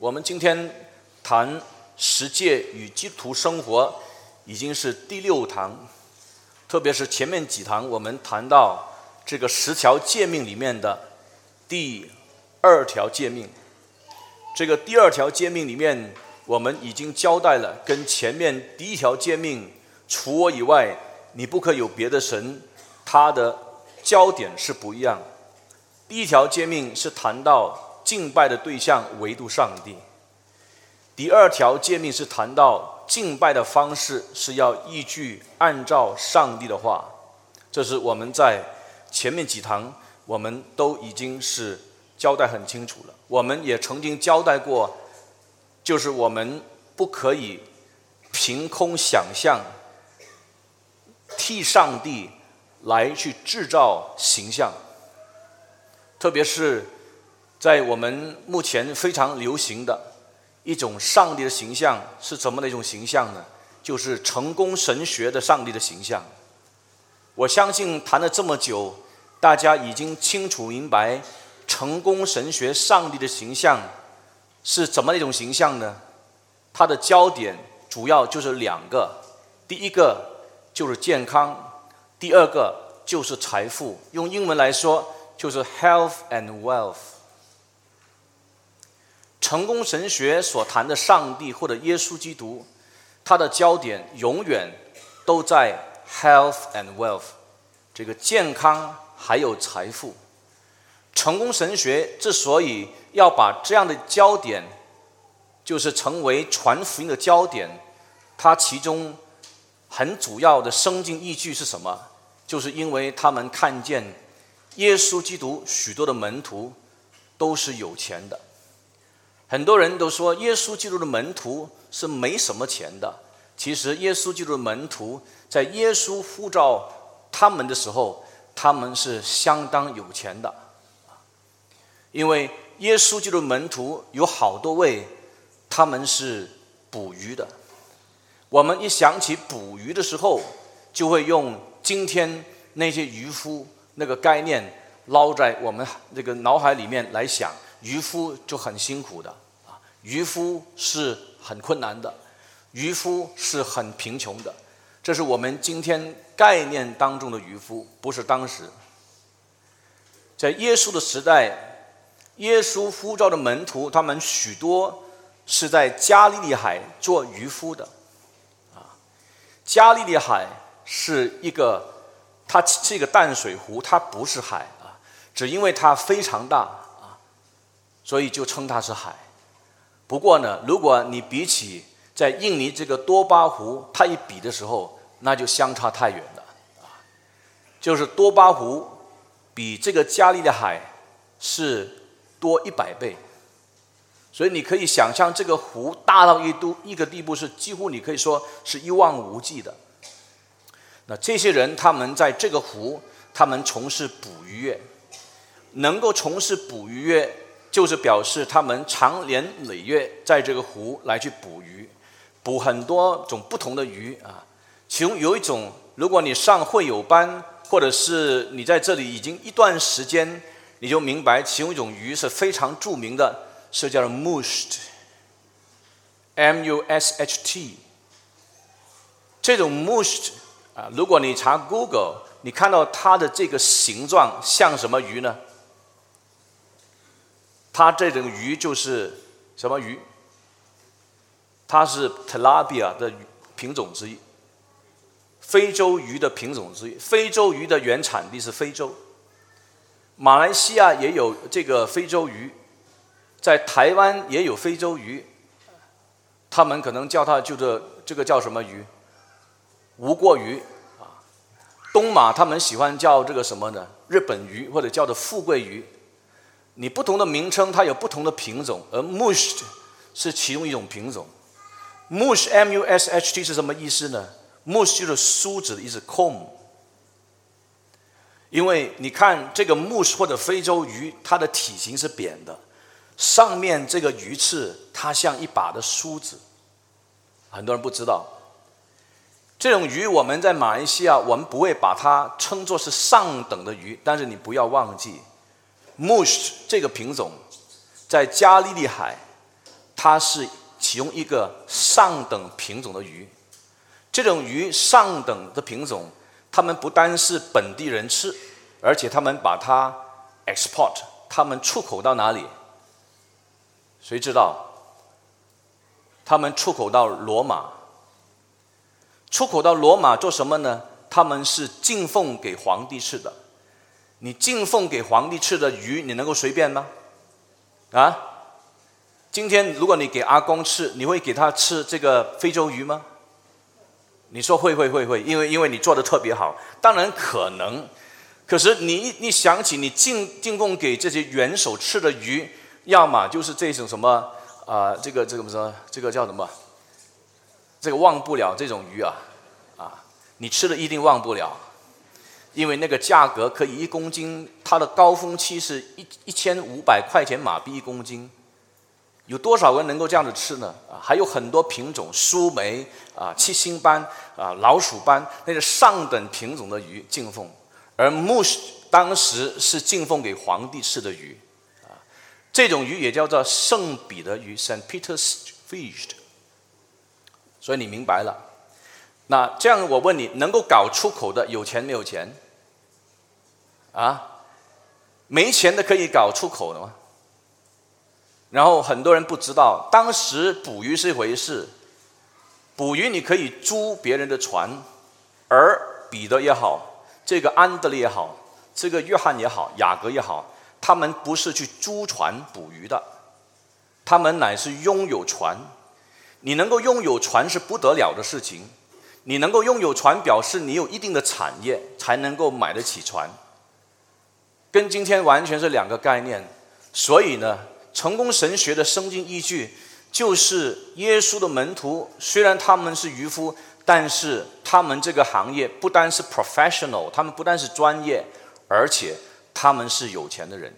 我们今天谈十诫与基督徒生活，已经是第六堂，特别是前面几堂我们谈到这个十条诫命里面的第二条诫命。这个第二条诫命里面，我们已经交代了，跟前面第一条诫命“除我以外，你不可有别的神”，它的焦点是不一样。第一条诫命是谈到。敬拜的对象唯独上帝。第二条诫命是谈到敬拜的方式是要依据按照上帝的话，这是我们在前面几堂我们都已经是交代很清楚了。我们也曾经交代过，就是我们不可以凭空想象替上帝来去制造形象，特别是。在我们目前非常流行的一种上帝的形象是怎么的一种形象呢？就是成功神学的上帝的形象。我相信谈了这么久，大家已经清楚明白成功神学上帝的形象是怎么一种形象呢？它的焦点主要就是两个：第一个就是健康，第二个就是财富。用英文来说，就是 health and wealth。成功神学所谈的上帝或者耶稣基督，它的焦点永远都在 health and wealth，这个健康还有财富。成功神学之所以要把这样的焦点，就是成为传福音的焦点，它其中很主要的生经依据是什么？就是因为他们看见耶稣基督许多的门徒都是有钱的。很多人都说耶稣基督的门徒是没什么钱的。其实耶稣基督的门徒在耶稣呼召他们的时候，他们是相当有钱的。因为耶稣基督的门徒有好多位，他们是捕鱼的。我们一想起捕鱼的时候，就会用今天那些渔夫那个概念捞在我们这个脑海里面来想。渔夫就很辛苦的，渔夫是很困难的，渔夫是很贫穷的，这是我们今天概念当中的渔夫，不是当时。在耶稣的时代，耶稣呼召的门徒，他们许多是在加利利海做渔夫的，啊，加利利海是一个，它是一个淡水湖，它不是海啊，只因为它非常大啊。所以就称它是海。不过呢，如果你比起在印尼这个多巴湖，它一比的时候，那就相差太远了啊。就是多巴湖比这个加利的海是多一百倍，所以你可以想象这个湖大到一都一个地步，是几乎你可以说是一望无际的。那这些人他们在这个湖，他们从事捕鱼业，能够从事捕鱼业。就是表示他们长年累月在这个湖来去捕鱼，捕很多种不同的鱼啊。其中有一种，如果你上会友班，或者是你在这里已经一段时间，你就明白其中一种鱼是非常著名的，是叫做 mushed，M-U-S-H-T。这种 mushed 啊，如果你查 Google，你看到它的这个形状像什么鱼呢？它这种鱼就是什么鱼？它是 tilapia 的品种之一，非洲鱼的品种之一。非洲鱼的原产地是非洲，马来西亚也有这个非洲鱼，在台湾也有非洲鱼。他们可能叫它就这这个叫什么鱼？无过鱼啊。东马他们喜欢叫这个什么呢？日本鱼或者叫做富贵鱼。你不同的名称，它有不同的品种，而 mushed 是其中一种品种。mush m u s h t 是什么意思呢？mush 就是梳子的意思，comb。因为你看这个 mush 或者非洲鱼，它的体型是扁的，上面这个鱼刺它像一把的梳子。很多人不知道，这种鱼我们在马来西亚，我们不会把它称作是上等的鱼，但是你不要忘记。Mush 这个品种，在加利利海，它是其中一个上等品种的鱼。这种鱼上等的品种，他们不单是本地人吃，而且他们把它 export，他们出口到哪里？谁知道？他们出口到罗马。出口到罗马做什么呢？他们是进奉给皇帝吃的。你进奉给皇帝吃的鱼，你能够随便吗？啊？今天如果你给阿公吃，你会给他吃这个非洲鱼吗？你说会会会会，因为因为你做的特别好，当然可能。可是你你想起你进进贡给这些元首吃的鱼，要么就是这种什么啊，这个这个什么这个叫什么？这个忘不了这种鱼啊，啊，你吃了一定忘不了，因为那个价格可以一公斤，它的高峰期是一一千五百块钱马币一公斤。有多少人能够这样子吃呢？啊，还有很多品种，苏梅啊、七星斑啊、老鼠斑，那是上等品种的鱼进奉，而穆斯当时是进奉给皇帝吃的鱼，啊，这种鱼也叫做圣彼得鱼 （Saint Peter's Fish）。所以你明白了，那这样我问你，能够搞出口的有钱没有钱？啊，没钱的可以搞出口的吗？然后很多人不知道，当时捕鱼是一回事，捕鱼你可以租别人的船，而彼得也好，这个安德烈也好，这个约翰也好，雅各也好，他们不是去租船捕鱼的，他们乃是拥有船。你能够拥有船是不得了的事情，你能够拥有船，表示你有一定的产业，才能够买得起船，跟今天完全是两个概念。所以呢。成功神学的圣经依据，就是耶稣的门徒，虽然他们是渔夫，但是他们这个行业不单是 professional，他们不单是专业，而且他们是有钱的人。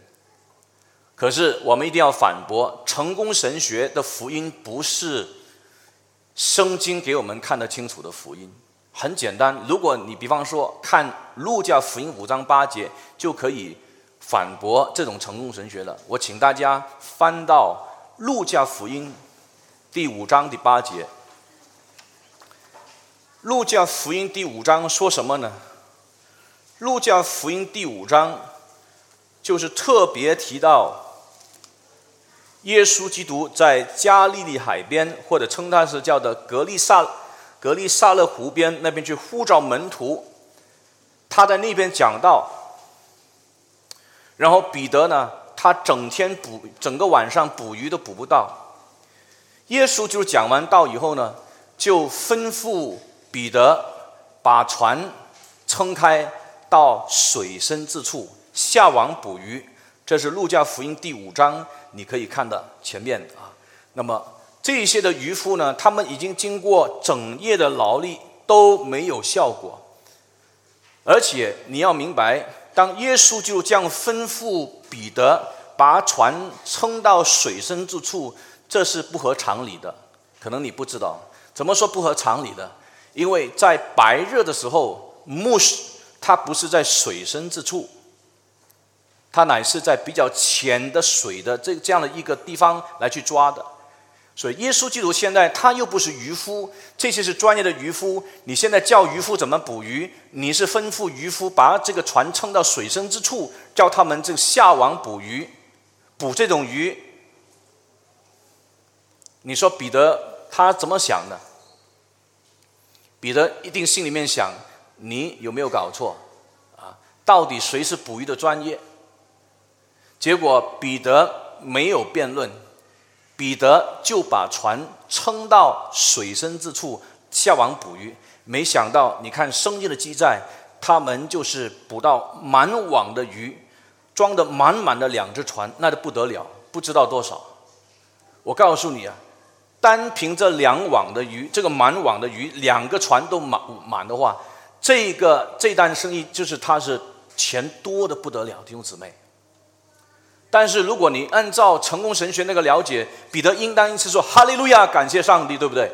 可是我们一定要反驳，成功神学的福音不是圣经给我们看得清楚的福音。很简单，如果你比方说看路加福音五章八节，就可以。反驳这种成功神学了。我请大家翻到《路加福音》第五章第八节。《路加福音》第五章说什么呢？《路加福音》第五章就是特别提到耶稣基督在加利利海边，或者称他是叫的格利萨格利萨勒湖边那边去呼召门徒。他在那边讲到。然后彼得呢，他整天捕，整个晚上捕鱼都捕不到。耶稣就是讲完道以后呢，就吩咐彼得把船撑开到水深之处下网捕鱼。这是路加福音第五章，你可以看到前面啊。那么这些的渔夫呢，他们已经经过整夜的劳力都没有效果，而且你要明白。当耶稣就这样吩咐彼得把船撑到水深之处，这是不合常理的。可能你不知道，怎么说不合常理的？因为在白热的时候，木它不是在水深之处，它乃是在比较浅的水的这这样的一个地方来去抓的。所以，耶稣基督现在他又不是渔夫，这些是专业的渔夫。你现在叫渔夫怎么捕鱼？你是吩咐渔夫把这个船撑到水深之处，叫他们这下网捕鱼，捕这种鱼。你说彼得他怎么想的？彼得一定心里面想：你有没有搞错？啊，到底谁是捕鱼的专业？结果彼得没有辩论。彼得就把船撑到水深之处下网捕鱼，没想到，你看圣经的记载，他们就是捕到满网的鱼，装的满满的两只船，那就不得了，不知道多少。我告诉你啊，单凭这两网的鱼，这个满网的鱼，两个船都满满的话，这个这单生意就是他是钱多的不得了，弟兄姊妹。但是如果你按照成功神学那个了解，彼得应当一次说哈利路亚，感谢上帝，对不对？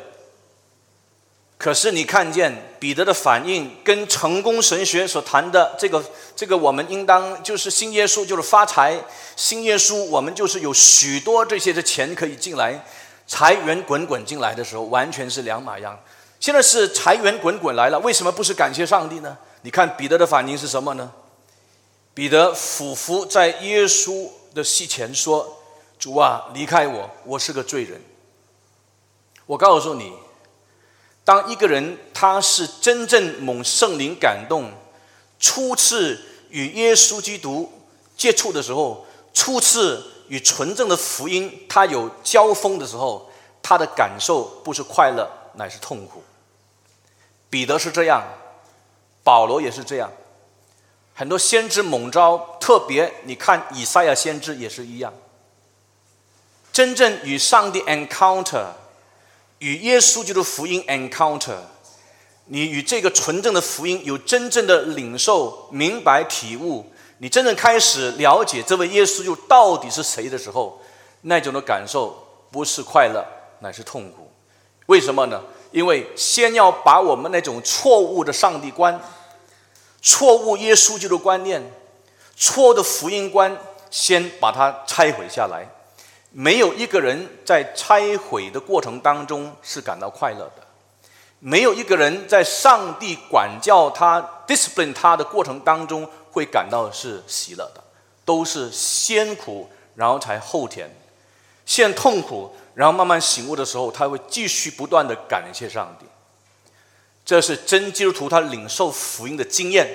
可是你看见彼得的反应，跟成功神学所谈的这个这个，我们应当就是新耶稣就是发财，新耶稣我们就是有许多这些的钱可以进来，财源滚滚进来的时候，完全是两码样。现在是财源滚滚来了，为什么不是感谢上帝呢？你看彼得的反应是什么呢？彼得俯伏在耶稣的膝前说：“主啊，离开我，我是个罪人。”我告诉你，当一个人他是真正蒙圣灵感动，初次与耶稣基督接触的时候，初次与纯正的福音他有交锋的时候，他的感受不是快乐，乃是痛苦。彼得是这样，保罗也是这样，很多先知猛招，特别你看以赛亚先知也是一样。真正与上帝 encounter，与耶稣基督福音 encounter，你与这个纯正的福音有真正的领受、明白、体悟，你真正开始了解这位耶稣就到底是谁的时候，那种的感受不是快乐，乃是痛苦。为什么呢？因为先要把我们那种错误的上帝观、错误耶稣基督观念、错的福音观，先把它拆毁下来。没有一个人在拆毁的过程当中是感到快乐的，没有一个人在上帝管教他、discipline 他的过程当中会感到是喜乐的，都是先苦，然后才后甜，先痛苦。然后慢慢醒悟的时候，他会继续不断的感谢上帝。这是真基督徒他领受福音的经验。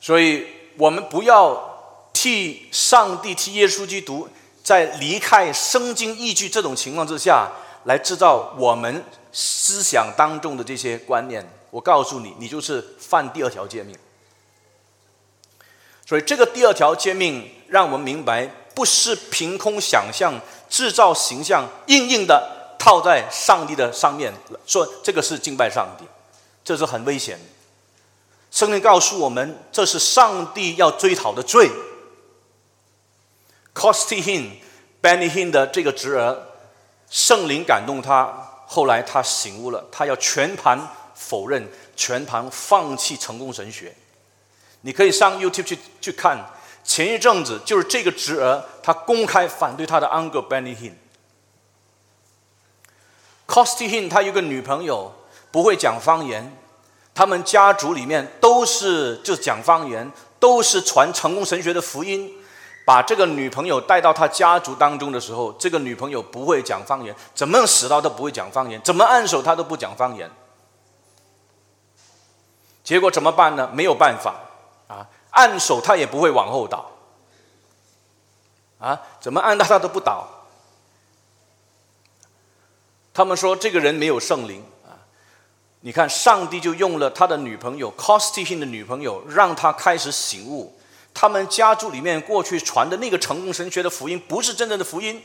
所以我们不要替上帝、替耶稣基督在离开圣经依据这种情况之下来制造我们思想当中的这些观念。我告诉你，你就是犯第二条诫命。所以这个第二条诫命。让我们明白，不是凭空想象、制造形象，硬硬的套在上帝的上面，说这个是敬拜上帝，这是很危险。圣灵告诉我们，这是上帝要追讨的罪。Costihin Benihin 的这个侄儿，圣灵感动他，后来他醒悟了，他要全盘否认、全盘放弃成功神学。你可以上 YouTube 去去看。前一阵子，就是这个侄儿，他公开反对他的 uncle Benny Hinn。Costy Hinn 他有个女朋友，不会讲方言，他们家族里面都是就讲方言，都是传成功神学的福音。把这个女朋友带到他家族当中的时候，这个女朋友不会讲方言，怎么死到都不会讲方言，怎么按手他都不讲方言。结果怎么办呢？没有办法啊。按手他也不会往后倒，啊，怎么按到他都不倒。他们说这个人没有圣灵啊，你看上帝就用了他的女朋友 Costin 的女朋友，让他开始醒悟。他们家族里面过去传的那个成功神学的福音，不是真正的福音。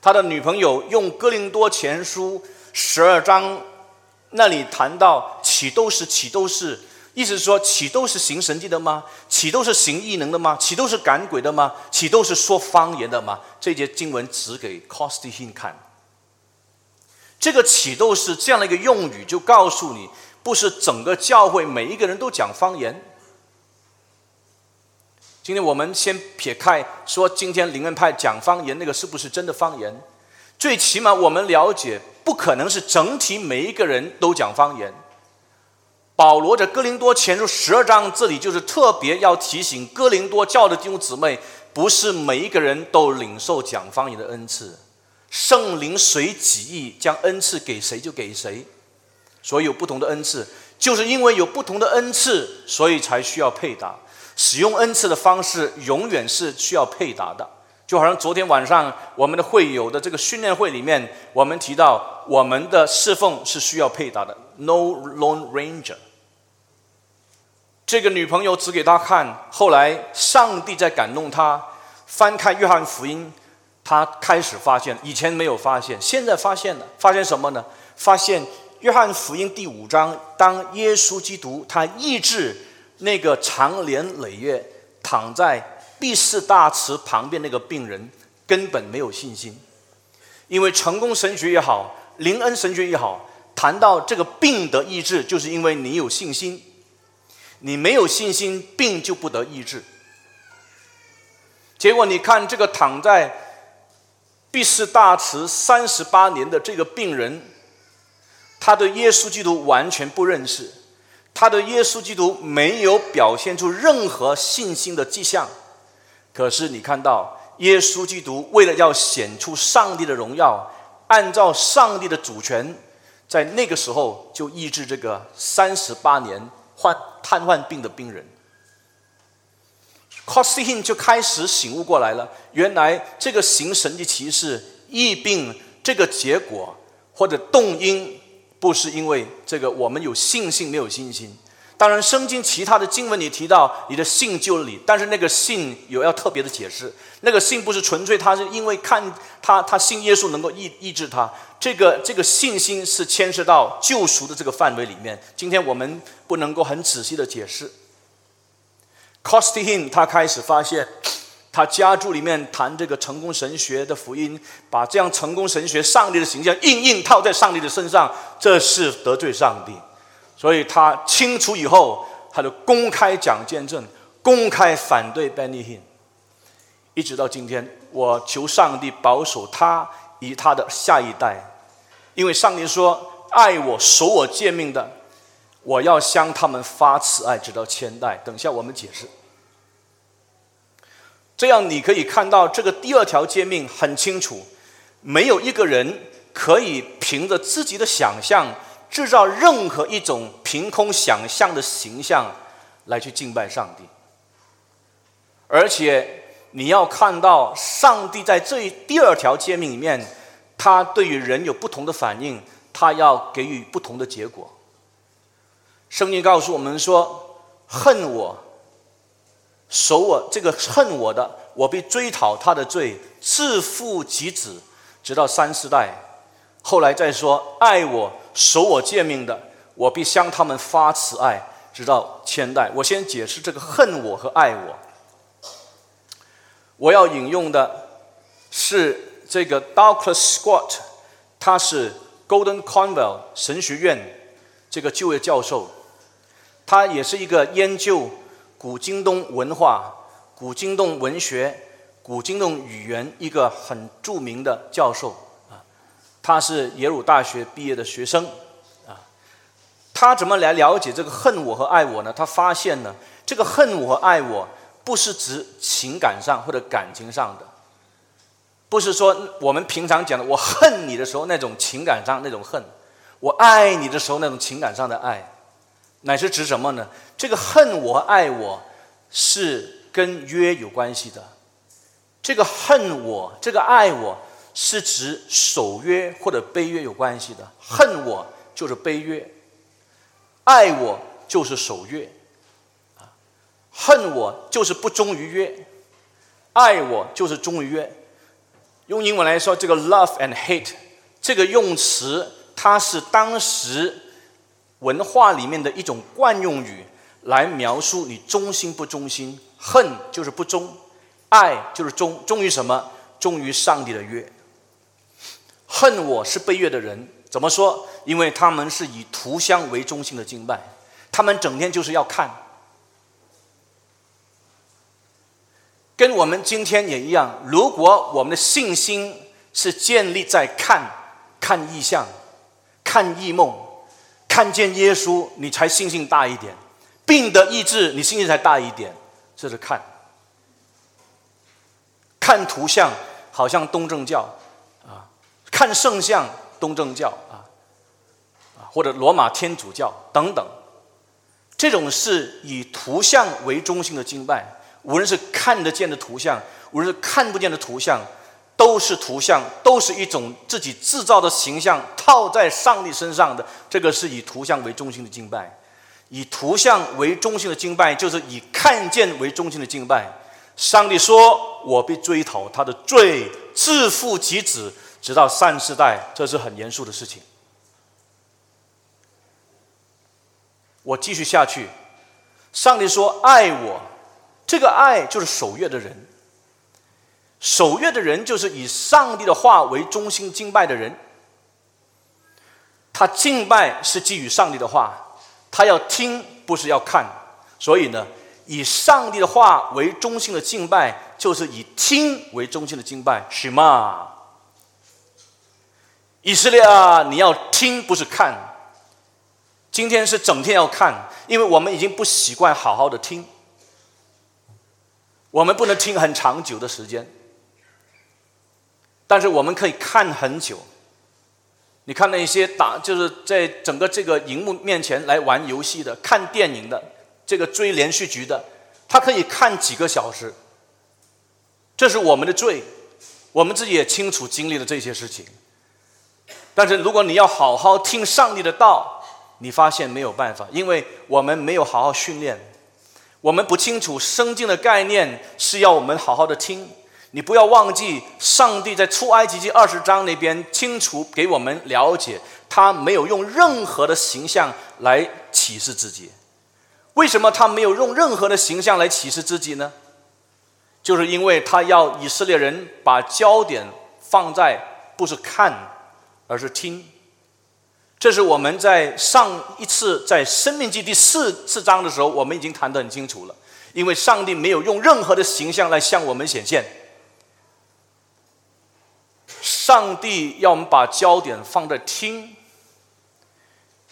他的女朋友用哥林多前书十二章那里谈到起都是起都是。意思是说，岂都是行神迹的吗？岂都是行异能的吗？岂都是赶鬼的吗？岂都是说方言的吗？这节经文只给 Costin 看。这个启都是这样的一个用语，就告诉你，不是整个教会每一个人都讲方言。今天我们先撇开说，今天灵恩派讲方言那个是不是真的方言？最起码我们了解，不可能是整体每一个人都讲方言。保罗的哥林多前书十二章，这里就是特别要提醒哥林多教的弟兄姊妹，不是每一个人都领受讲方言的恩赐，圣灵随己意将恩赐给谁就给谁，所以有不同的恩赐，就是因为有不同的恩赐，所以才需要配搭。使用恩赐的方式永远是需要配搭的，就好像昨天晚上我们的会友的这个训练会里面，我们提到我们的侍奉是需要配搭的。，No Lone Ranger。这个女朋友指给他看，后来上帝在感动他，翻开约翰福音，他开始发现以前没有发现，现在发现了，发现什么呢？发现约翰福音第五章，当耶稣基督他医治那个长年累月躺在毕士大池旁边那个病人，根本没有信心，因为成功神学也好，灵恩神学也好，谈到这个病的医治，就是因为你有信心。你没有信心，病就不得医治。结果你看这个躺在毕士大池三十八年的这个病人，他对耶稣基督完全不认识，他对耶稣基督没有表现出任何信心的迹象。可是你看到耶稣基督为了要显出上帝的荣耀，按照上帝的主权，在那个时候就医治这个三十八年患瘫痪病的病人。c o s t i n 就开始醒悟过来了，原来这个行神的骑士疫病这个结果或者动因，不是因为这个我们有信心没有信心。当然，圣经其他的经文里提到你的信救了你，但是那个信有要特别的解释，那个信不是纯粹他是因为看他他信耶稣能够抑抑制他，这个这个信心是牵涉到救赎的这个范围里面。今天我们不能够很仔细的解释。c o s t i n 他开始发现，他家族里面谈这个成功神学的福音，把这样成功神学上帝的形象硬硬套在上帝的身上，这是得罪上帝。所以他清楚以后，他就公开讲见证，公开反对 Benny Hinn。一直到今天，我求上帝保守他与他的下一代，因为上帝说：“爱我、守我诫命的，我要向他们发慈爱，直到千代。”等下我们解释。这样你可以看到，这个第二条诫命很清楚，没有一个人可以凭着自己的想象制造任何一种凭空想象的形象来去敬拜上帝。而且你要看到，上帝在这第二条诫命里面，他对于人有不同的反应，他要给予不同的结果。圣经告诉我们说：“恨我。”守我这个恨我的，我必追讨他的罪，自父及子，直到三四代。后来再说爱我、守我诫命的，我必向他们发慈爱，直到千代。我先解释这个恨我和爱我。我要引用的是这个 Douglas Scott，他是 Golden Conwell 神学院这个就业教授，他也是一个研究。古今东文化、古今东文学、古今东语言一个很著名的教授，他是耶鲁大学毕业的学生啊。他怎么来了解这个恨我和爱我呢？他发现呢，这个恨我和爱我不是指情感上或者感情上的，不是说我们平常讲的我恨你的时候那种情感上那种恨，我爱你的时候那种情感上的爱。乃是指什么呢？这个恨我爱我是跟约有关系的。这个恨我，这个爱我是指守约或者背约有关系的。恨我就是背约，爱我就是守约。啊，恨我就是不忠于约，爱我就是忠于约。用英文来说，这个 love and hate 这个用词，它是当时。文化里面的一种惯用语，来描述你忠心不忠心。恨就是不忠，爱就是忠。忠于什么？忠于上帝的约。恨我是背越的人，怎么说？因为他们是以图像为中心的敬拜，他们整天就是要看。跟我们今天也一样，如果我们的信心是建立在看、看意象、看异梦。看见耶稣，你才信心大一点；病的医治，你信心才大一点。这是看，看图像，好像东正教；看圣像，东正教啊，啊或者罗马天主教等等。这种是以图像为中心的敬拜，无论是看得见的图像，无论是看不见的图像。都是图像，都是一种自己制造的形象套在上帝身上的。这个是以图像为中心的敬拜，以图像为中心的敬拜，就是以看见为中心的敬拜。上帝说：“我必追讨他的罪，自负及子，直到三世代。”这是很严肃的事情。我继续下去，上帝说：“爱我，这个爱就是守约的人。”守约的人就是以上帝的话为中心敬拜的人，他敬拜是基于上帝的话，他要听不是要看，所以呢，以上帝的话为中心的敬拜，就是以听为中心的敬拜，是吗？以色列啊，你要听，不是看。今天是整天要看，因为我们已经不习惯好好的听，我们不能听很长久的时间，但是我们可以看很久。你看那些打，就是在整个这个荧幕面前来玩游戏的、看电影的、这个追连续剧的，他可以看几个小时。这是我们的罪，我们自己也清楚经历了这些事情。但是如果你要好好听上帝的道，你发现没有办法，因为我们没有好好训练，我们不清楚生经的概念是要我们好好的听。你不要忘记，上帝在出埃及记二十章那边清楚给我们了解，他没有用任何的形象来启示自己。为什么他没有用任何的形象来启示自己呢？就是因为他要以色列人把焦点放在不是看，而是听。这是我们在上一次在《生命记》第四四章的时候，我们已经谈得很清楚了。因为上帝没有用任何的形象来向我们显现，上帝要我们把焦点放在听，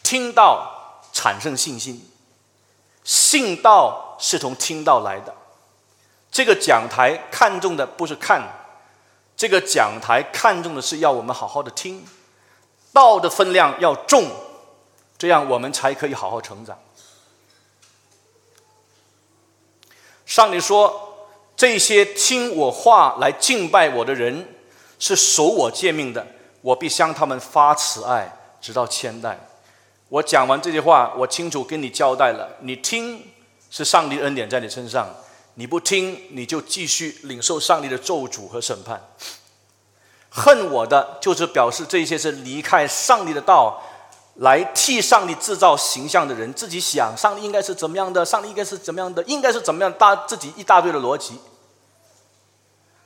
听到产生信心，信道是从听到来的。这个讲台看重的不是看，这个讲台看重的是要我们好好的听。道的分量要重，这样我们才可以好好成长。上帝说：“这些听我话来敬拜我的人，是守我诫命的，我必向他们发慈爱，直到千代。”我讲完这句话，我清楚跟你交代了：你听是上帝恩典在你身上，你不听，你就继续领受上帝的咒诅和审判。恨我的，就是表示这些是离开上帝的道，来替上帝制造形象的人，自己想上帝应该是怎么样的，上帝应该是怎么样的，应该是怎么样，大自己一大堆的逻辑。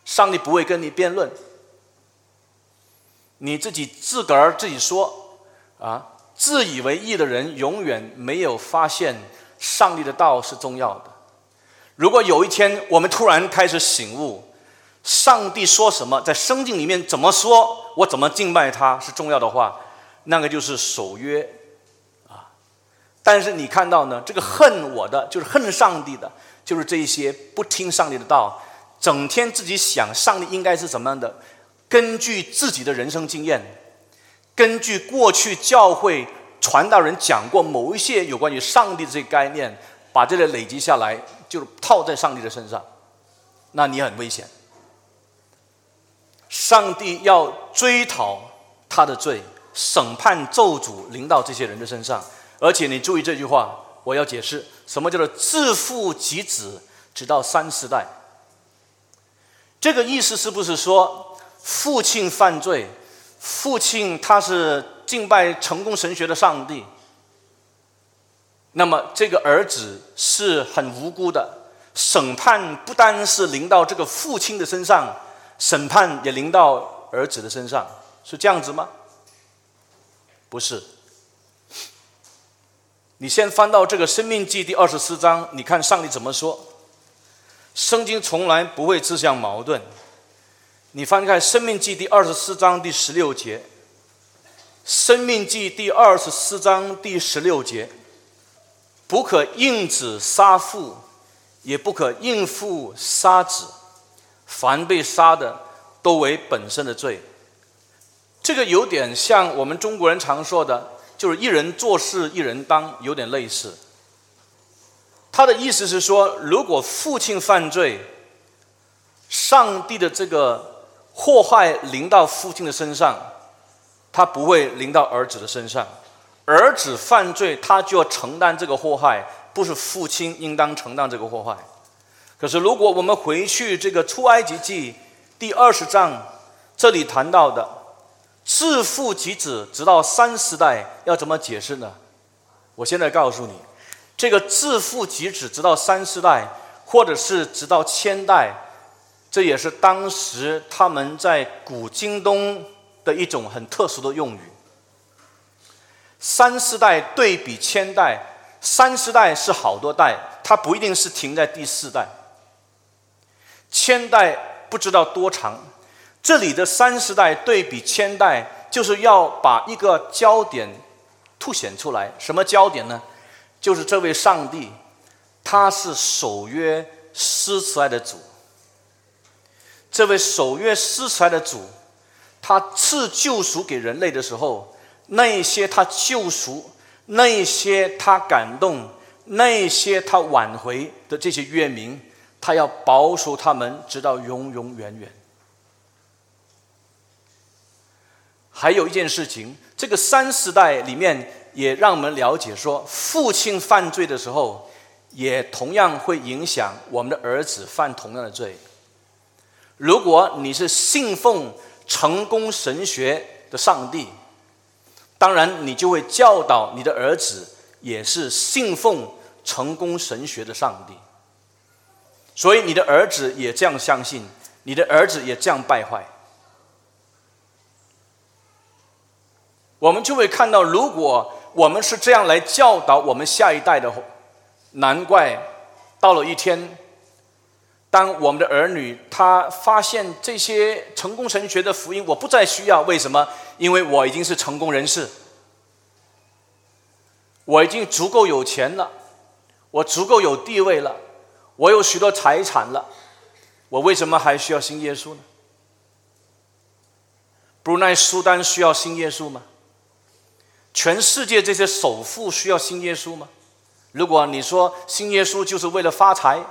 上帝不会跟你辩论，你自己自个儿自己说啊，自以为意的人永远没有发现上帝的道是重要的。如果有一天我们突然开始醒悟。上帝说什么，在圣经里面怎么说，我怎么敬拜他是重要的话，那个就是守约啊。但是你看到呢，这个恨我的，就是恨上帝的，就是这一些不听上帝的道，整天自己想上帝应该是怎么样的，根据自己的人生经验，根据过去教会传道人讲过某一些有关于上帝的这些概念，把这个累积下来，就是套在上帝的身上，那你很危险。上帝要追讨他的罪，审判咒诅临到这些人的身上。而且你注意这句话，我要解释什么叫做自父及子，直到三四代。这个意思是不是说父亲犯罪，父亲他是敬拜成功神学的上帝，那么这个儿子是很无辜的，审判不单是临到这个父亲的身上。审判也临到儿子的身上，是这样子吗？不是。你先翻到这个《生命记》第二十四章，你看上帝怎么说。圣经从来不会自相矛盾。你翻开《生命记》第二十四章第十六节，《生命记》第二十四章第十六节，不可应子杀父，也不可应父杀子。凡被杀的，都为本身的罪。这个有点像我们中国人常说的，就是一人做事一人当，有点类似。他的意思是说，如果父亲犯罪，上帝的这个祸害临到父亲的身上，他不会临到儿子的身上。儿子犯罪，他就要承担这个祸害，不是父亲应当承担这个祸害。可是，如果我们回去这个出埃及记第二十章，这里谈到的自父及子，直到三十代，要怎么解释呢？我现在告诉你，这个自父及子直到三十代，或者是直到千代，这也是当时他们在古京东的一种很特殊的用语。三四代对比千代，三世代是好多代，它不一定是停在第四代。千代不知道多长，这里的三十代对比千代，就是要把一个焦点凸显出来。什么焦点呢？就是这位上帝，他是守约施慈爱的主。这位守约施慈爱的主，他赐救赎给人类的时候，那些他救赎、那些他感动、那些他挽回的这些约民，他要保守他们直到永永远远。还有一件事情，这个三时代里面也让我们了解说，父亲犯罪的时候，也同样会影响我们的儿子犯同样的罪。如果你是信奉成功神学的上帝，当然你就会教导你的儿子也是信奉成功神学的上帝。所以你的儿子也这样相信，你的儿子也这样败坏。我们就会看到，如果我们是这样来教导我们下一代的，难怪到了一天。当我们的儿女他发现这些成功神学的福音，我不再需要，为什么？因为我已经是成功人士，我已经足够有钱了，我足够有地位了，我有许多财产了，我为什么还需要信耶稣呢？布鲁奈苏丹需要信耶稣吗？全世界这些首富需要信耶稣吗？如果你说信耶稣就是为了发财？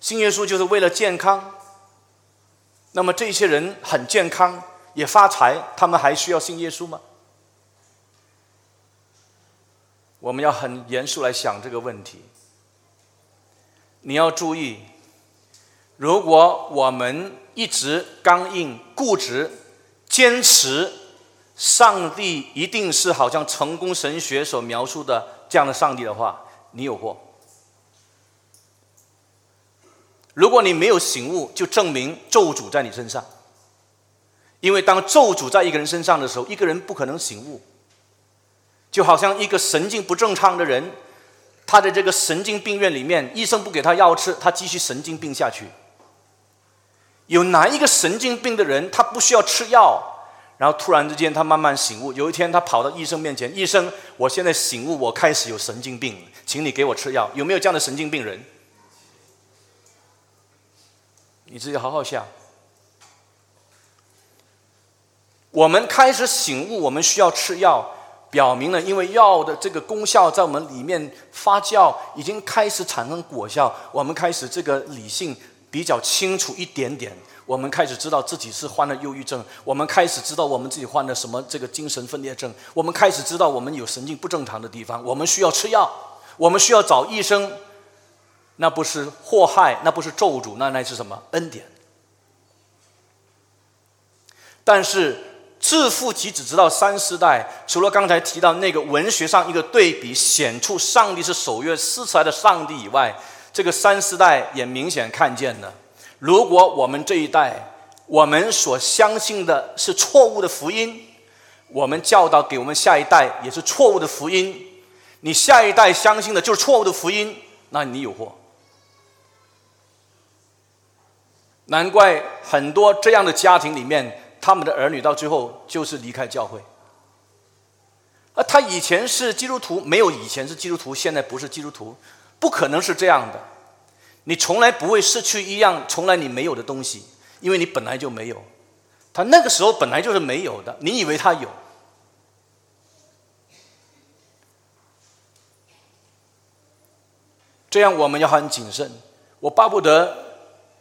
信耶稣就是为了健康，那么这些人很健康也发财，他们还需要信耶稣吗？我们要很严肃来想这个问题。你要注意，如果我们一直刚硬固执，坚持上帝一定是好像成功神学所描述的这样的上帝的话，你有祸。如果你没有醒悟，就证明咒诅在你身上。因为当咒诅在一个人身上的时候，一个人不可能醒悟。就好像一个神经不正常的人，他在这个神经病院里面，医生不给他药吃，他继续神经病下去。有哪一个神经病的人，他不需要吃药，然后突然之间他慢慢醒悟？有一天他跑到医生面前，医生，我现在醒悟，我开始有神经病，请你给我吃药。有没有这样的神经病人？你自己好好想。我们开始醒悟，我们需要吃药，表明了因为药的这个功效在我们里面发酵，已经开始产生果效。我们开始这个理性比较清楚一点点，我们开始知道自己是患了忧郁症，我们开始知道我们自己患了什么这个精神分裂症，我们开始知道我们有神经不正常的地方，我们需要吃药，我们需要找医生。那不是祸害，那不是咒诅，那那是什么恩典？但是自父及子直到三四代，除了刚才提到那个文学上一个对比显出上帝是守约施慈爱的上帝以外，这个三四代也明显看见了。如果我们这一代，我们所相信的是错误的福音，我们教导给我们下一代也是错误的福音，你下一代相信的就是错误的福音，那你有祸。难怪很多这样的家庭里面，他们的儿女到最后就是离开教会。啊，他以前是基督徒，没有以前是基督徒，现在不是基督徒，不可能是这样的。你从来不会失去一样从来你没有的东西，因为你本来就没有。他那个时候本来就是没有的，你以为他有？这样我们要很谨慎。我巴不得。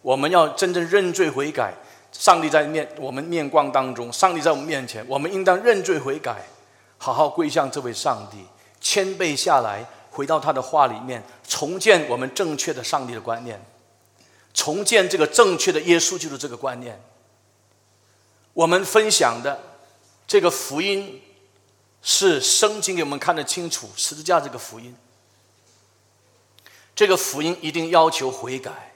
我们要真正认罪悔改，上帝在面我们面光当中，上帝在我们面前，我们应当认罪悔改，好好归向这位上帝，谦卑下来，回到他的话里面，重建我们正确的上帝的观念，重建这个正确的耶稣基督这个观念。我们分享的这个福音，是圣经给我们看得清楚，十字架这个福音，这个福音一定要求悔改。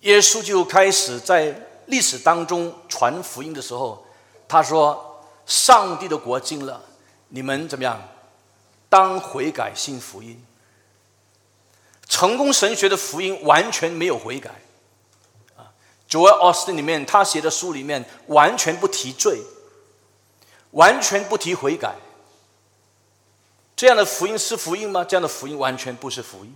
耶稣就开始在历史当中传福音的时候，他说：“上帝的国近了，你们怎么样？当悔改信福音。成功神学的福音完全没有悔改。啊，Joel Austin 里面他写的书里面完全不提罪，完全不提悔改。这样的福音是福音吗？这样的福音完全不是福音。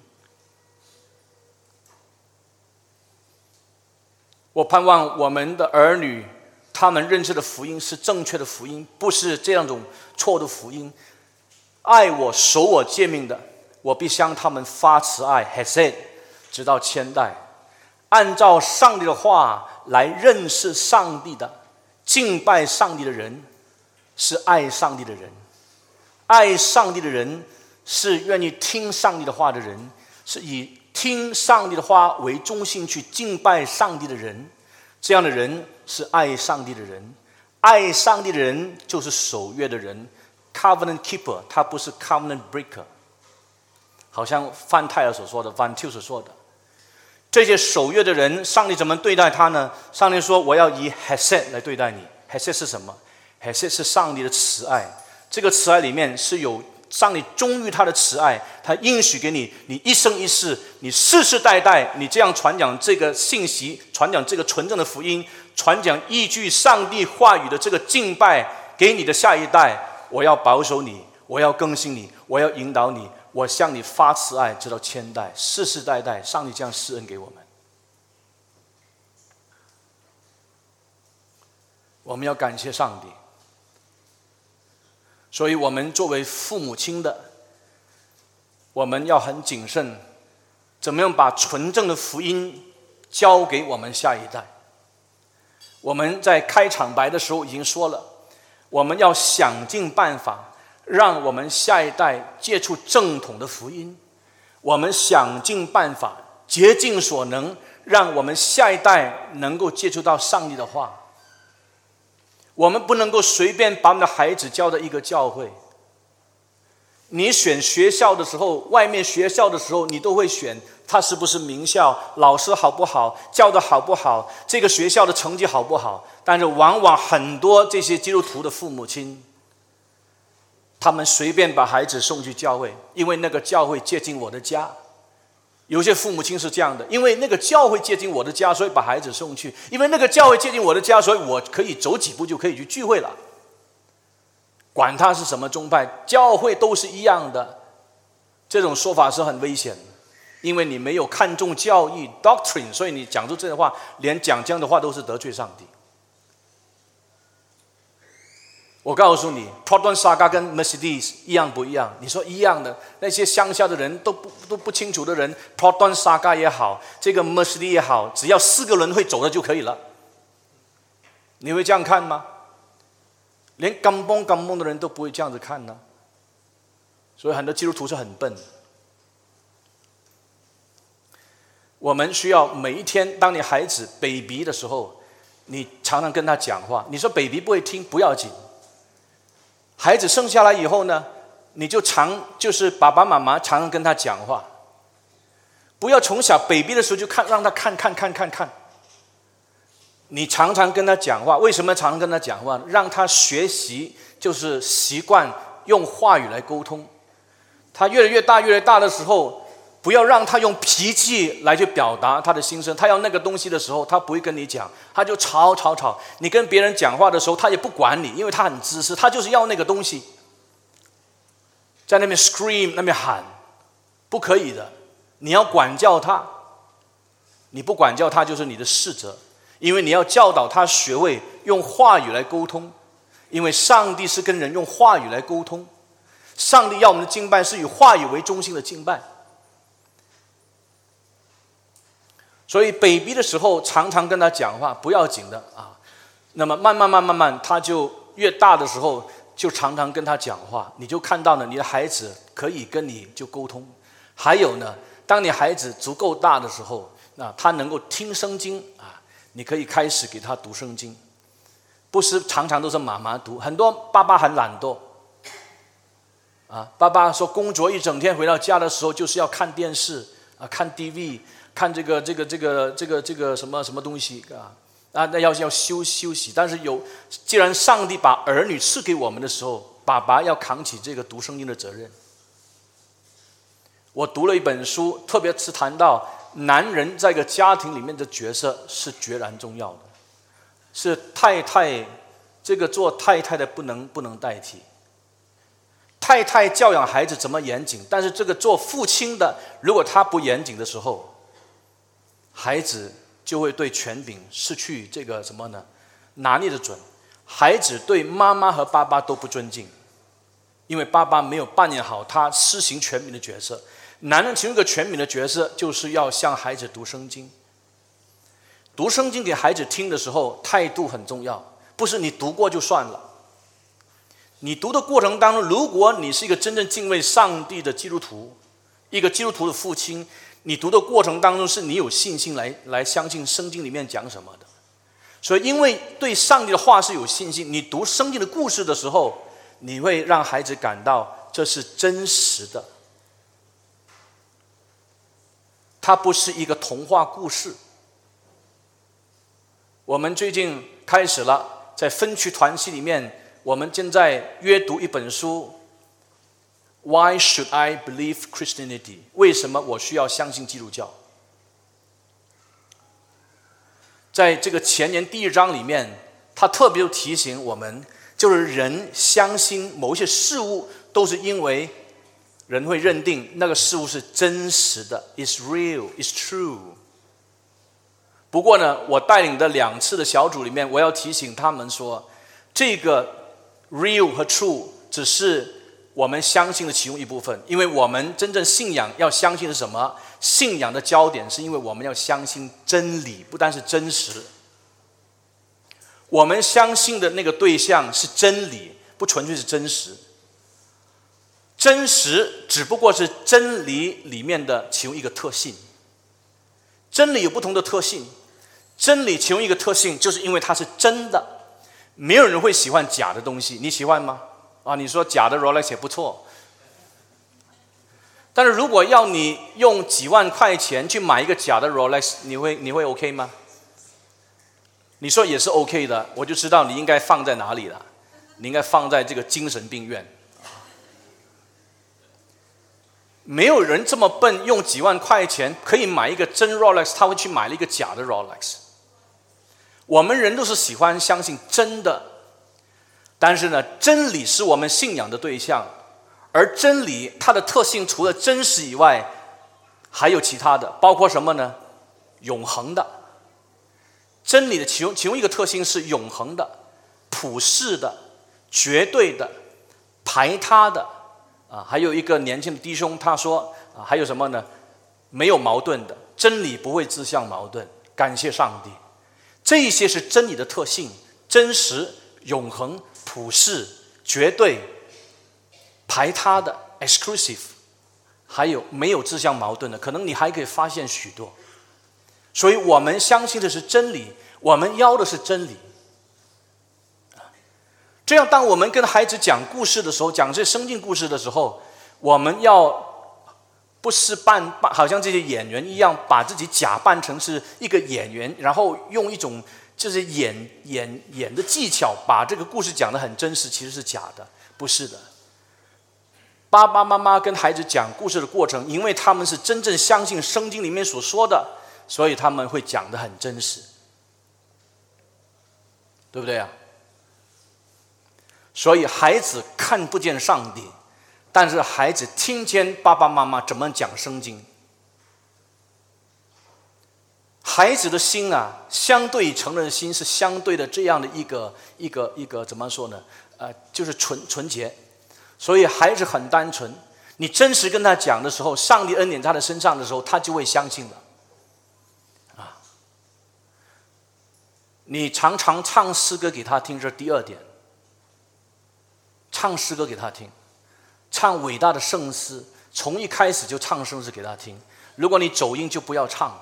我盼望我们的儿女，他们认识的福音是正确的福音，不是这样种错的福音。爱我、守我诫命的，我必向他们发慈爱 h a s a i 直到千代。按照上帝的话来认识上帝的、敬拜上帝的人，是爱上帝的人。爱上帝的人，是愿意听上帝的话的人，是以。听上帝的话为中心去敬拜上帝的人，这样的人是爱上帝的人。爱上帝的人就是守约的人，covenant keeper，他不是 covenant breaker。好像范泰尔所说的，范丘所说的，这些守约的人，上帝怎么对待他呢？上帝说：“我要以 hesed 来对待你。hesed 是什么？hesed 是上帝的慈爱。这个慈爱里面是有。”上帝忠于他的慈爱，他应许给你，你一生一世，你世世代代，你这样传讲这个信息，传讲这个纯正的福音，传讲依据上帝话语的这个敬拜给你的下一代。我要保守你，我要更新你，我要引导你，我向你发慈爱，直到千代，世世代代，上帝这样施恩给我们。我们要感谢上帝。所以，我们作为父母亲的，我们要很谨慎，怎么样把纯正的福音交给我们下一代？我们在开场白的时候已经说了，我们要想尽办法，让我们下一代接触正统的福音。我们想尽办法，竭尽所能，让我们下一代能够接触到上帝的话。我们不能够随便把我们的孩子交到一个教会。你选学校的时候，外面学校的时候，你都会选他是不是名校，老师好不好，教的好不好，这个学校的成绩好不好。但是，往往很多这些基督徒的父母亲，他们随便把孩子送去教会，因为那个教会接近我的家。有些父母亲是这样的，因为那个教会接近我的家，所以把孩子送去；因为那个教会接近我的家，所以我可以走几步就可以去聚会了。管他是什么宗派，教会都是一样的。这种说法是很危险的，因为你没有看重教义 （doctrine），所以你讲出这样的话，连讲这样的话都是得罪上帝。我告诉你 p r o t o n Saga 跟 Mercedes 一样不一样？你说一样的，那些乡下的人都不都不清楚的人 p r o t o n Saga 也好，这个 Mercedes 也好，只要四个人会走的就可以了。你会这样看吗？连刚崩刚崩的人都不会这样子看呢。所以很多基督徒是很笨。我们需要每一天，当你孩子 baby 的时候，你常常跟他讲话。你说 baby 不会听，不要紧。孩子生下来以后呢，你就常就是爸爸妈妈常常跟他讲话，不要从小 baby 的时候就看让他看看看看看。你常常跟他讲话，为什么常常跟他讲话？让他学习就是习惯用话语来沟通。他越来越大越来越大的时候。不要让他用脾气来去表达他的心声。他要那个东西的时候，他不会跟你讲，他就吵吵吵。你跟别人讲话的时候，他也不管你，因为他很自私，他就是要那个东西，在那边 scream 那边喊，不可以的。你要管教他，你不管教他就是你的侍者，因为你要教导他学会用话语来沟通，因为上帝是跟人用话语来沟通。上帝要我们的敬拜是以话语为中心的敬拜。所以，baby 的时候常常跟他讲话不要紧的啊。那么慢慢慢慢慢，他就越大的时候就常常跟他讲话，你就看到了你的孩子可以跟你就沟通。还有呢，当你孩子足够大的时候，那他能够听圣经啊，你可以开始给他读圣经，不是常常都是妈妈读，很多爸爸很懒惰啊。爸爸说工作一整天回到家的时候就是要看电视啊，看 DV。看这个这个这个这个这个什么什么东西啊啊，那要要休休息。但是有，既然上帝把儿女赐给我们的时候，爸爸要扛起这个读圣经的责任。我读了一本书，特别是谈到男人在一个家庭里面的角色是决然重要的，是太太这个做太太的不能不能代替。太太教养孩子怎么严谨，但是这个做父亲的，如果他不严谨的时候，孩子就会对权柄失去这个什么呢？拿捏的准，孩子对妈妈和爸爸都不尊敬，因为爸爸没有扮演好他施行权柄的角色。男人其中一个权柄的角色，就是要向孩子读圣经。读圣经给孩子听的时候，态度很重要，不是你读过就算了。你读的过程当中，如果你是一个真正敬畏上帝的基督徒，一个基督徒的父亲，你读的过程当中是你有信心来来相信圣经里面讲什么的。所以，因为对上帝的话是有信心，你读圣经的故事的时候，你会让孩子感到这是真实的。它不是一个童话故事。我们最近开始了在分区团契里面，我们正在阅读一本书。Why should I believe Christianity？为什么我需要相信基督教？在这个前年第一章里面，他特别提醒我们，就是人相信某些事物，都是因为。人会认定那个事物是真实的，is real, is true。不过呢，我带领的两次的小组里面，我要提醒他们说，这个 real 和 true 只是我们相信的其中一部分，因为我们真正信仰要相信的是什么？信仰的焦点是因为我们要相信真理，不单是真实。我们相信的那个对象是真理，不纯粹是真实。真实只不过是真理里面的其中一个特性。真理有不同的特性，真理其中一个特性就是因为它是真的，没有人会喜欢假的东西。你喜欢吗？啊，你说假的 Rolex 也不错，但是如果要你用几万块钱去买一个假的 Rolex，你会你会 OK 吗？你说也是 OK 的，我就知道你应该放在哪里了，你应该放在这个精神病院。没有人这么笨，用几万块钱可以买一个真 Rolex，他会去买了一个假的 Rolex。我们人都是喜欢相信真的，但是呢，真理是我们信仰的对象，而真理它的特性除了真实以外，还有其他的，包括什么呢？永恒的。真理的其中其中一个特性是永恒的、普世的、绝对的、排他的。啊，还有一个年轻的弟兄，他说啊，还有什么呢？没有矛盾的真理不会自相矛盾。感谢上帝，这些是真理的特性：真实、永恒、普世、绝对、排他的 （exclusive），还有没有自相矛盾的。可能你还可以发现许多。所以我们相信的是真理，我们要的是真理。这样，当我们跟孩子讲故事的时候，讲这生境故事的时候，我们要不是扮扮，好像这些演员一样，把自己假扮成是一个演员，然后用一种就是演演演的技巧，把这个故事讲得很真实，其实是假的，不是的。爸爸妈妈跟孩子讲故事的过程，因为他们是真正相信圣经里面所说的，所以他们会讲得很真实，对不对啊？所以孩子看不见上帝，但是孩子听见爸爸妈妈怎么讲圣经。孩子的心啊，相对成人的心是相对的这样的一个一个一个怎么说呢？呃，就是纯纯洁。所以孩子很单纯，你真实跟他讲的时候，上帝恩典在他身上的时候，他就会相信了。啊，你常常唱诗歌给他听，这是第二点。唱诗歌给他听，唱伟大的圣诗，从一开始就唱圣诗给他听。如果你走音，就不要唱。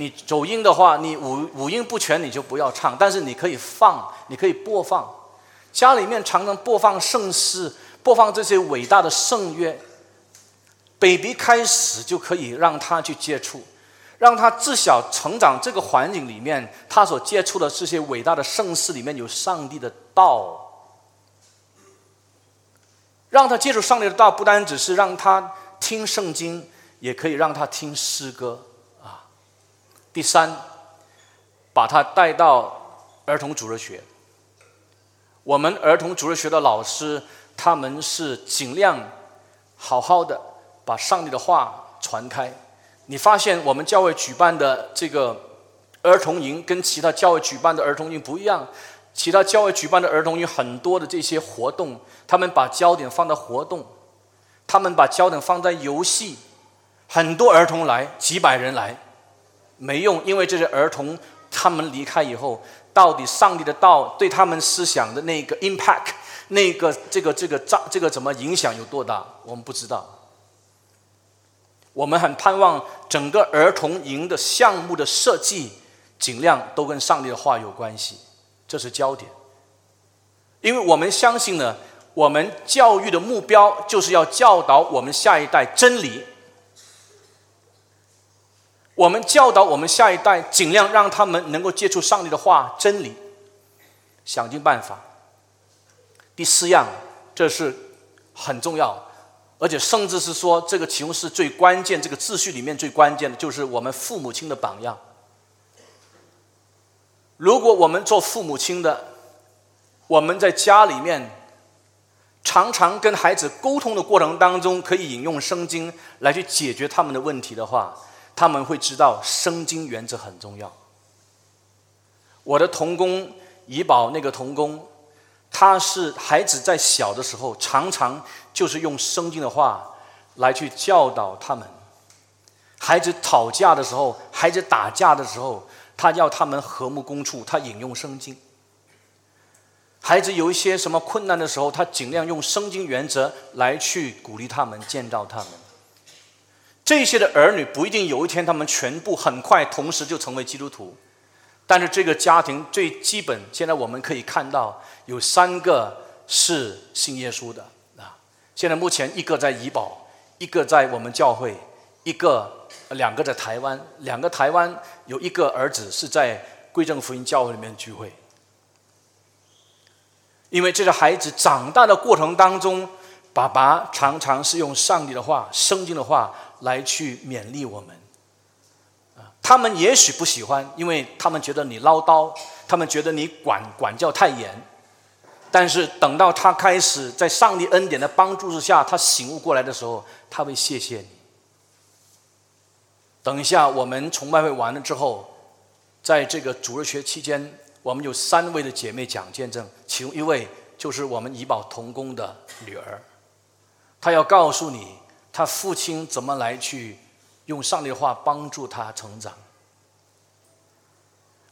你走音的话，你五五音不全，你就不要唱。但是你可以放，你可以播放。家里面常常播放圣诗，播放这些伟大的圣乐。baby 开始就可以让他去接触，让他自小成长这个环境里面，他所接触的这些伟大的圣诗里面有上帝的道。让他接触上帝的道，不单只是让他听圣经，也可以让他听诗歌。第三，把他带到儿童主日学。我们儿童主日学的老师，他们是尽量好好的把上帝的话传开。你发现我们教会举办的这个儿童营，跟其他教会举办的儿童营不一样。其他教会举办的儿童营很多的这些活动，他们把焦点放在活动，他们把焦点放在游戏，很多儿童来，几百人来，没用，因为这些儿童他们离开以后，到底上帝的道对他们思想的那个 impact，那个这个这个障这个怎么影响有多大，我们不知道。我们很盼望整个儿童营的项目的设计，尽量都跟上帝的话有关系。这是焦点，因为我们相信呢，我们教育的目标就是要教导我们下一代真理。我们教导我们下一代，尽量让他们能够接触上帝的话、真理，想尽办法。第四样，这是很重要，而且甚至是说，这个其中是最关键，这个秩序里面最关键的就是我们父母亲的榜样。如果我们做父母亲的，我们在家里面常常跟孩子沟通的过程当中，可以引用圣经来去解决他们的问题的话，他们会知道生经原则很重要。我的童工怡宝那个童工，他是孩子在小的时候，常常就是用圣经的话来去教导他们。孩子吵架的时候，孩子打架的时候。他要他们和睦共处，他引用圣经。孩子有一些什么困难的时候，他尽量用圣经原则来去鼓励他们、建造他们。这些的儿女不一定有一天他们全部很快同时就成为基督徒，但是这个家庭最基本，现在我们可以看到有三个是信耶稣的啊。现在目前一个在怡保，一个在我们教会，一个。两个在台湾，两个台湾有一个儿子是在贵正福音教会里面聚会，因为这个孩子长大的过程当中，爸爸常常是用上帝的话、圣经的话来去勉励我们。啊他们也许不喜欢，因为他们觉得你唠叨，他们觉得你管管教太严。但是等到他开始在上帝恩典的帮助之下，他醒悟过来的时候，他会谢谢你。等一下，我们崇拜会完了之后，在这个主日学期间，我们有三位的姐妹讲见证，其中一位就是我们怡宝同工的女儿，她要告诉你，他父亲怎么来去用上帝的话帮助他成长。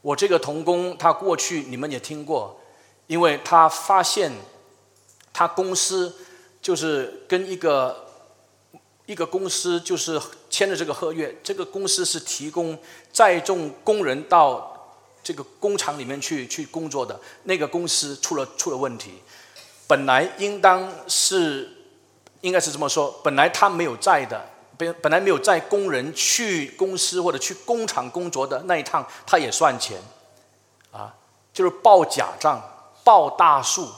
我这个童工，他过去你们也听过，因为他发现他公司就是跟一个。一个公司就是签了这个合约，这个公司是提供载重工人到这个工厂里面去去工作的。那个公司出了出了问题，本来应当是应该是这么说，本来他没有在的，本本来没有在工人去公司或者去工厂工作的那一趟，他也算钱，啊，就是报假账，报大数，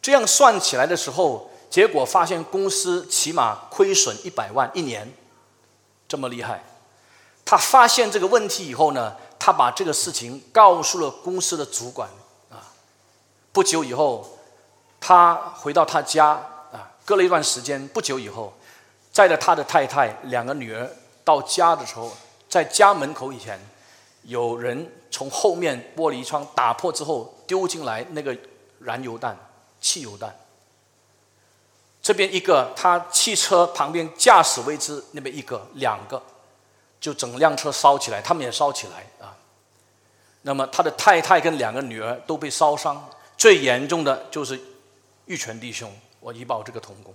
这样算起来的时候。结果发现公司起码亏损一百万一年，这么厉害。他发现这个问题以后呢，他把这个事情告诉了公司的主管啊。不久以后，他回到他家，隔了一段时间，不久以后，载着他的太太两个女儿到家的时候，在家门口以前，有人从后面玻璃窗打破之后丢进来那个燃油弹、汽油弹。这边一个，他汽车旁边驾驶位置那边一个，两个，就整辆车烧起来，他们也烧起来啊。那么他的太太跟两个女儿都被烧伤，最严重的就是玉泉弟兄，我医保这个童工。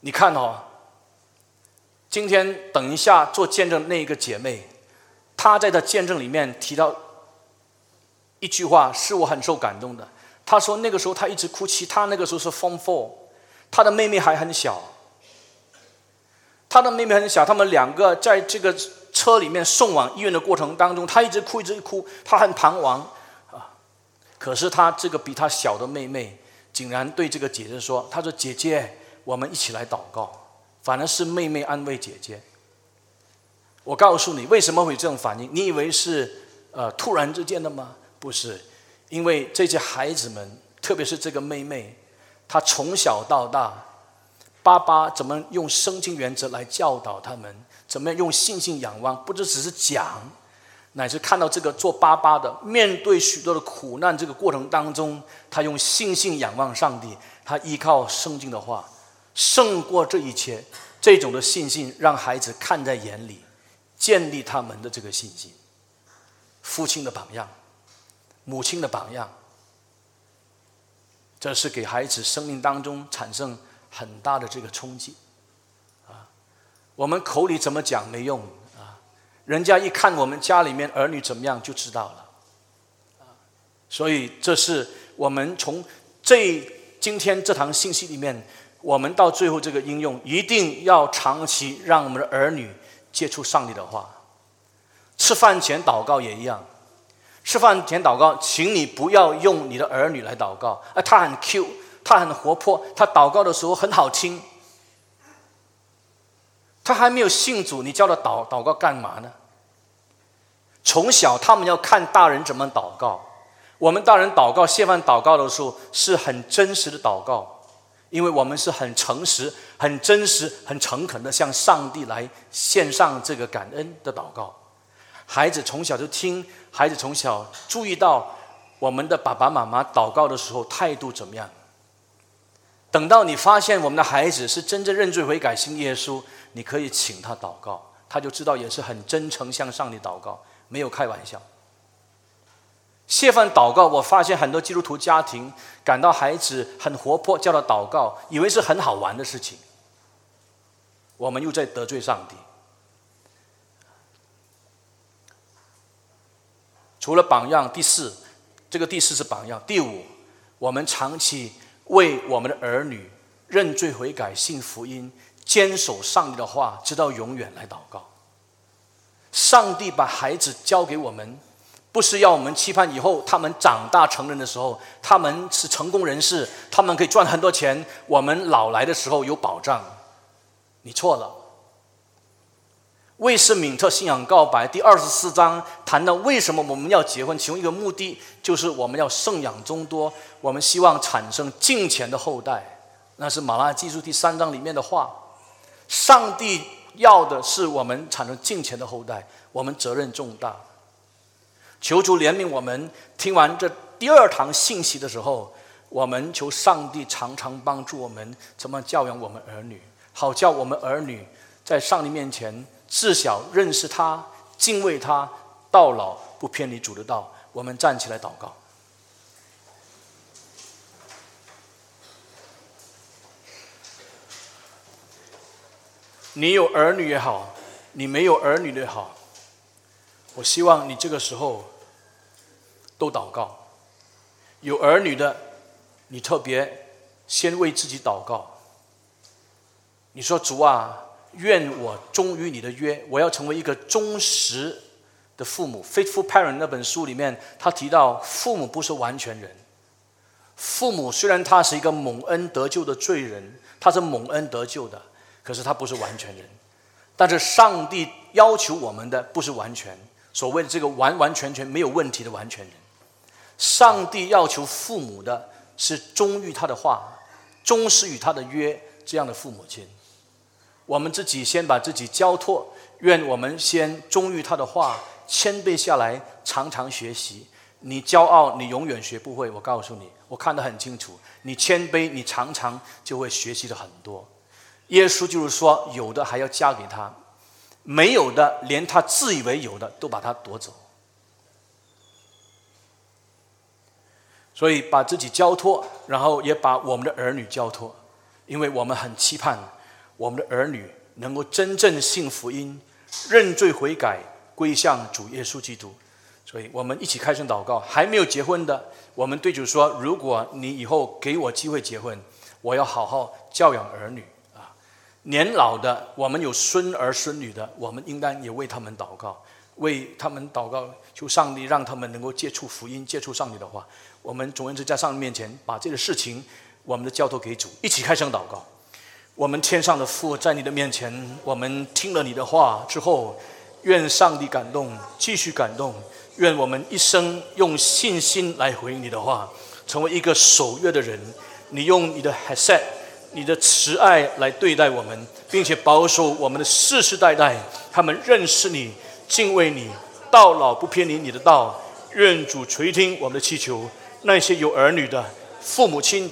你看哦，今天等一下做见证那一个姐妹，她在她见证里面提到一句话，是我很受感动的。他说：“那个时候他一直哭泣，他那个时候是 Form Four，他的妹妹还很小。他的妹妹很小，他们两个在这个车里面送往医院的过程当中，他一直哭，一直哭，他很彷徨啊。可是他这个比他小的妹妹，竟然对这个姐姐说：“他说姐姐，我们一起来祷告。”反而是妹妹安慰姐姐。我告诉你，为什么会这种反应？你以为是呃突然之间的吗？不是，因为这些孩子们，特别是这个妹妹，她从小到大，爸爸怎么用圣经原则来教导他们？怎么样用信心仰望？不只只是讲，乃至看到这个做爸爸的，面对许多的苦难这个过程当中，他用信心仰望上帝，他依靠圣经的话，胜过这一切。这种的信心让孩子看在眼里。建立他们的这个信心，父亲的榜样，母亲的榜样，这是给孩子生命当中产生很大的这个冲击，啊，我们口里怎么讲没用，人家一看我们家里面儿女怎么样就知道了，所以这是我们从这今天这堂信息里面，我们到最后这个应用一定要长期让我们的儿女。接触上帝的话，吃饭前祷告也一样。吃饭前祷告，请你不要用你的儿女来祷告。啊，他很 Q，他很活泼，他祷告的时候很好听。他还没有信主，你叫他祷祷告干嘛呢？从小他们要看大人怎么祷告。我们大人祷告、谢饭祷告的时候是很真实的祷告。因为我们是很诚实、很真实、很诚恳的向上帝来献上这个感恩的祷告。孩子从小就听，孩子从小注意到我们的爸爸妈妈祷告的时候态度怎么样。等到你发现我们的孩子是真正认罪悔改信耶稣，你可以请他祷告，他就知道也是很真诚向上帝祷告，没有开玩笑。谢饭祷告，我发现很多基督徒家庭感到孩子很活泼，叫他祷告，以为是很好玩的事情。我们又在得罪上帝。除了榜样，第四，这个第四是榜样。第五，我们长期为我们的儿女认罪悔改、信福音、坚守上帝的话，直到永远来祷告。上帝把孩子交给我们。不是要我们期盼以后他们长大成人的时候，他们是成功人士，他们可以赚很多钱，我们老来的时候有保障。你错了。卫斯敏特信仰告白第二十四章谈到为什么我们要结婚，其中一个目的就是我们要圣养众多，我们希望产生敬虔的后代。那是马拉基书第三章里面的话。上帝要的是我们产生敬虔的后代，我们责任重大。求主怜悯我们，听完这第二堂信息的时候，我们求上帝常常帮助我们，怎么教养我们儿女，好叫我们儿女在上帝面前自小认识他、敬畏他，到老不偏离主的道。我们站起来祷告。你有儿女也好，你没有儿女也好。我希望你这个时候都祷告。有儿女的，你特别先为自己祷告。你说：“主啊，愿我忠于你的约，我要成为一个忠实的父母。” Faithful Parent 那本书里面，他提到父母不是完全人。父母虽然他是一个蒙恩得救的罪人，他是蒙恩得救的，可是他不是完全人。但是上帝要求我们的不是完全。所谓的这个完完全全没有问题的完全人，上帝要求父母的是忠于他的话，忠实与他的约这样的父母亲。我们自己先把自己交托，愿我们先忠于他的话，谦卑下来，常常学习。你骄傲，你永远学不会。我告诉你，我看得很清楚。你谦卑，你常常就会学习的很多。耶稣就是说，有的还要嫁给他。没有的，连他自以为有的都把他夺走。所以把自己交托，然后也把我们的儿女交托，因为我们很期盼我们的儿女能够真正信福音、认罪悔改、归向主耶稣基督。所以我们一起开声祷告。还没有结婚的，我们对主说：如果你以后给我机会结婚，我要好好教养儿女。年老的，我们有孙儿孙女的，我们应当也为他们祷告，为他们祷告，求上帝让他们能够接触福音，接触上帝的话。我们总而言之，在上帝面前把这个事情，我们的交托给主，一起开声祷告。我们天上的父，在你的面前，我们听了你的话之后，愿上帝感动，继续感动。愿我们一生用信心来回应你的话，成为一个守约的人。你用你的 has，你的慈爱来对待我们，并且保守我们的世世代代，他们认识你，敬畏你，到老不偏离你的道。愿主垂听我们的祈求。那些有儿女的父母亲，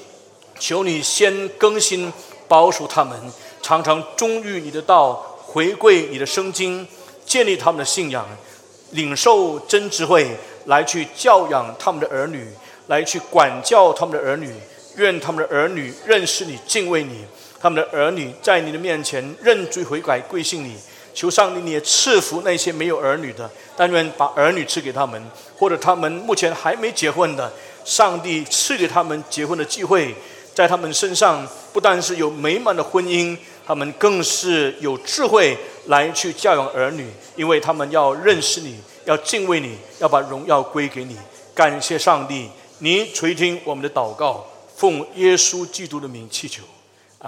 求你先更新。保守他们，常常忠于你的道，回归你的圣经，建立他们的信仰，领受真智慧，来去教养他们的儿女，来去管教他们的儿女。愿他们的儿女认识你，敬畏你；他们的儿女在你的面前认罪悔改，归信你。求上帝，你也赐福那些没有儿女的，但愿把儿女赐给他们，或者他们目前还没结婚的，上帝赐给他们结婚的机会。在他们身上，不但是有美满的婚姻，他们更是有智慧来去教养儿女，因为他们要认识你，要敬畏你，要把荣耀归给你。感谢上帝，你垂听我们的祷告，奉耶稣基督的名祈求。